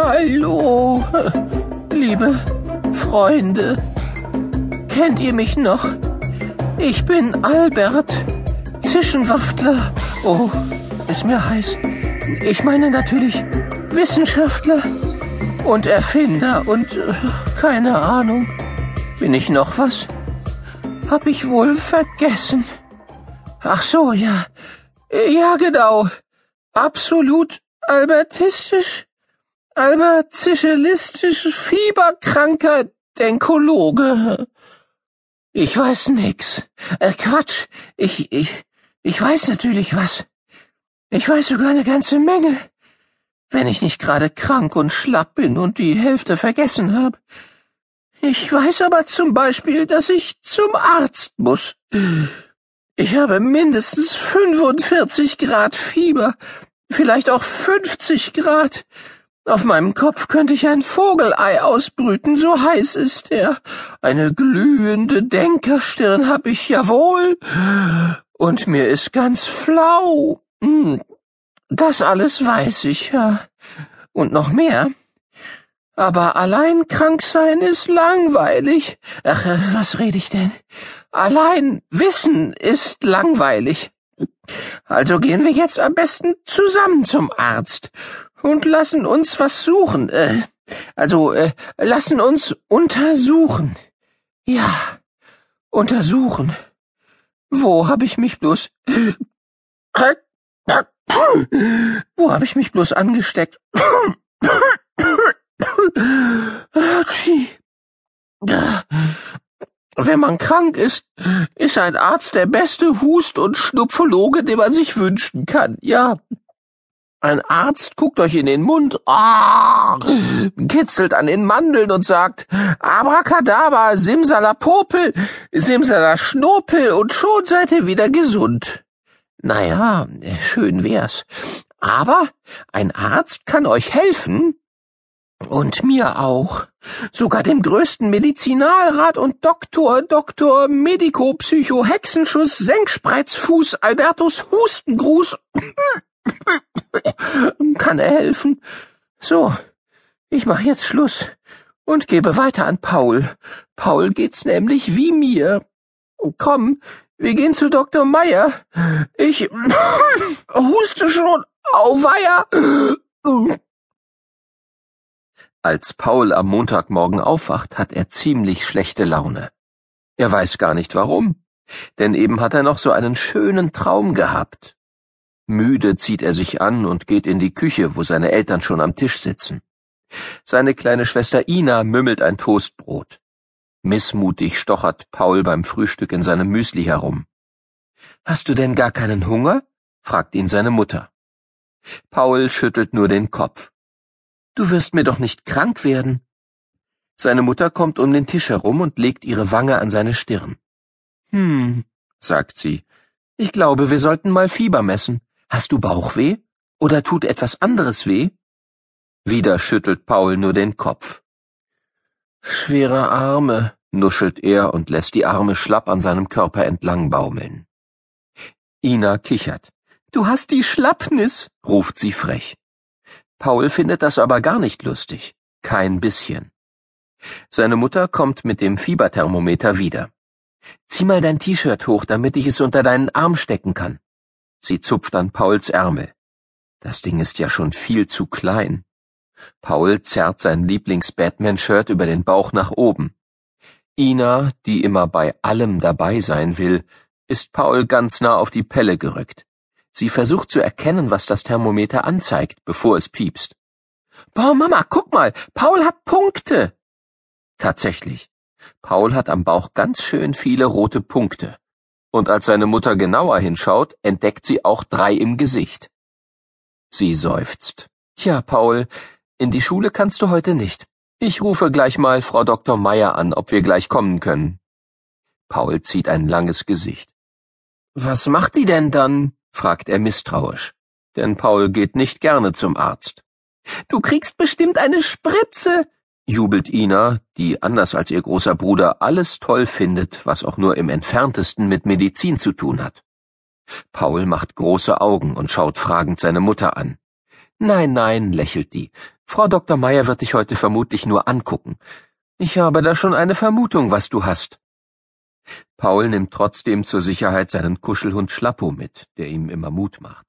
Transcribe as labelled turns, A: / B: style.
A: Hallo, liebe Freunde. Kennt ihr mich noch? Ich bin Albert, Zwischenwaftler. Oh, ist mir heiß. Ich meine natürlich Wissenschaftler und Erfinder und äh, keine Ahnung. Bin ich noch was? Hab ich wohl vergessen. Ach so, ja. Ja, genau. Absolut albertistisch, albertischelistisch, fieberkranker Denkologe. Ich weiß nix. Äh, Quatsch. Ich, ich, ich weiß natürlich was. Ich weiß sogar eine ganze Menge. Wenn ich nicht gerade krank und schlapp bin und die Hälfte vergessen habe. Ich weiß aber zum Beispiel, dass ich zum Arzt muss. Ich habe mindestens 45 Grad Fieber, vielleicht auch 50 Grad. Auf meinem Kopf könnte ich ein Vogelei ausbrüten, so heiß ist er. Eine glühende Denkerstirn hab ich jawohl. Und mir ist ganz flau. Hm, das alles weiß ich, ja. Und noch mehr. Aber allein krank sein ist langweilig. Ach, äh, was rede ich denn? Allein Wissen ist langweilig. Also gehen wir jetzt am besten zusammen zum Arzt und lassen uns was suchen. Äh, also äh, lassen uns untersuchen. Ja, untersuchen. Wo hab ich mich bloß... Wo hab ich mich bloß angesteckt? Wenn man krank ist, ist ein Arzt der beste Hust- und Schnupfologe, den man sich wünschen kann. Ja, ein Arzt guckt euch in den Mund, ah, kitzelt an den Mandeln und sagt, Abracadabra, Simsalapopel, Simsalaschnopel und schon seid ihr wieder gesund. Naja, schön wär's. Aber ein Arzt kann euch helfen. Und mir auch. Sogar dem größten Medizinalrat und Doktor, Doktor, Medico, Psycho, Hexenschuss, Senkspreizfuß, Albertus Hustengruß kann er helfen. So, ich mach jetzt Schluss und gebe weiter an Paul. Paul geht's nämlich wie mir. Komm, wir gehen zu Dr. Meyer. Ich huste schon. Auweia.
B: Als Paul am Montagmorgen aufwacht, hat er ziemlich schlechte Laune. Er weiß gar nicht warum, denn eben hat er noch so einen schönen Traum gehabt. Müde zieht er sich an und geht in die Küche, wo seine Eltern schon am Tisch sitzen. Seine kleine Schwester Ina mümmelt ein Toastbrot. Missmutig stochert Paul beim Frühstück in seinem Müsli herum. Hast du denn gar keinen Hunger? fragt ihn seine Mutter. Paul schüttelt nur den Kopf. Du wirst mir doch nicht krank werden. Seine Mutter kommt um den Tisch herum und legt ihre Wange an seine Stirn. Hm, sagt sie, ich glaube, wir sollten mal Fieber messen. Hast du Bauchweh? Oder tut etwas anderes weh? Wieder schüttelt Paul nur den Kopf. Schwere Arme, nuschelt er und lässt die Arme schlapp an seinem Körper entlang baumeln. Ina kichert. Du hast die Schlappnis, ruft sie frech. Paul findet das aber gar nicht lustig. Kein bisschen. Seine Mutter kommt mit dem Fieberthermometer wieder. Zieh mal dein T-Shirt hoch, damit ich es unter deinen Arm stecken kann. Sie zupft an Pauls Ärmel. Das Ding ist ja schon viel zu klein. Paul zerrt sein Lieblings-Batman-Shirt über den Bauch nach oben. Ina, die immer bei allem dabei sein will, ist Paul ganz nah auf die Pelle gerückt. Sie versucht zu erkennen, was das Thermometer anzeigt, bevor es piepst. Boah, Mama, guck mal, Paul hat Punkte. Tatsächlich. Paul hat am Bauch ganz schön viele rote Punkte und als seine Mutter genauer hinschaut, entdeckt sie auch drei im Gesicht. Sie seufzt. Tja, Paul, in die Schule kannst du heute nicht. Ich rufe gleich mal Frau Dr. Meyer an, ob wir gleich kommen können. Paul zieht ein langes Gesicht. Was macht die denn dann? fragt er misstrauisch, denn Paul geht nicht gerne zum Arzt. Du kriegst bestimmt eine Spritze, jubelt Ina, die anders als ihr großer Bruder alles toll findet, was auch nur im entferntesten mit Medizin zu tun hat. Paul macht große Augen und schaut fragend seine Mutter an. Nein, nein, lächelt die, Frau Dr. Meyer wird dich heute vermutlich nur angucken. Ich habe da schon eine Vermutung, was du hast. Paul nimmt trotzdem zur Sicherheit seinen Kuschelhund Schlappo mit, der ihm immer Mut macht.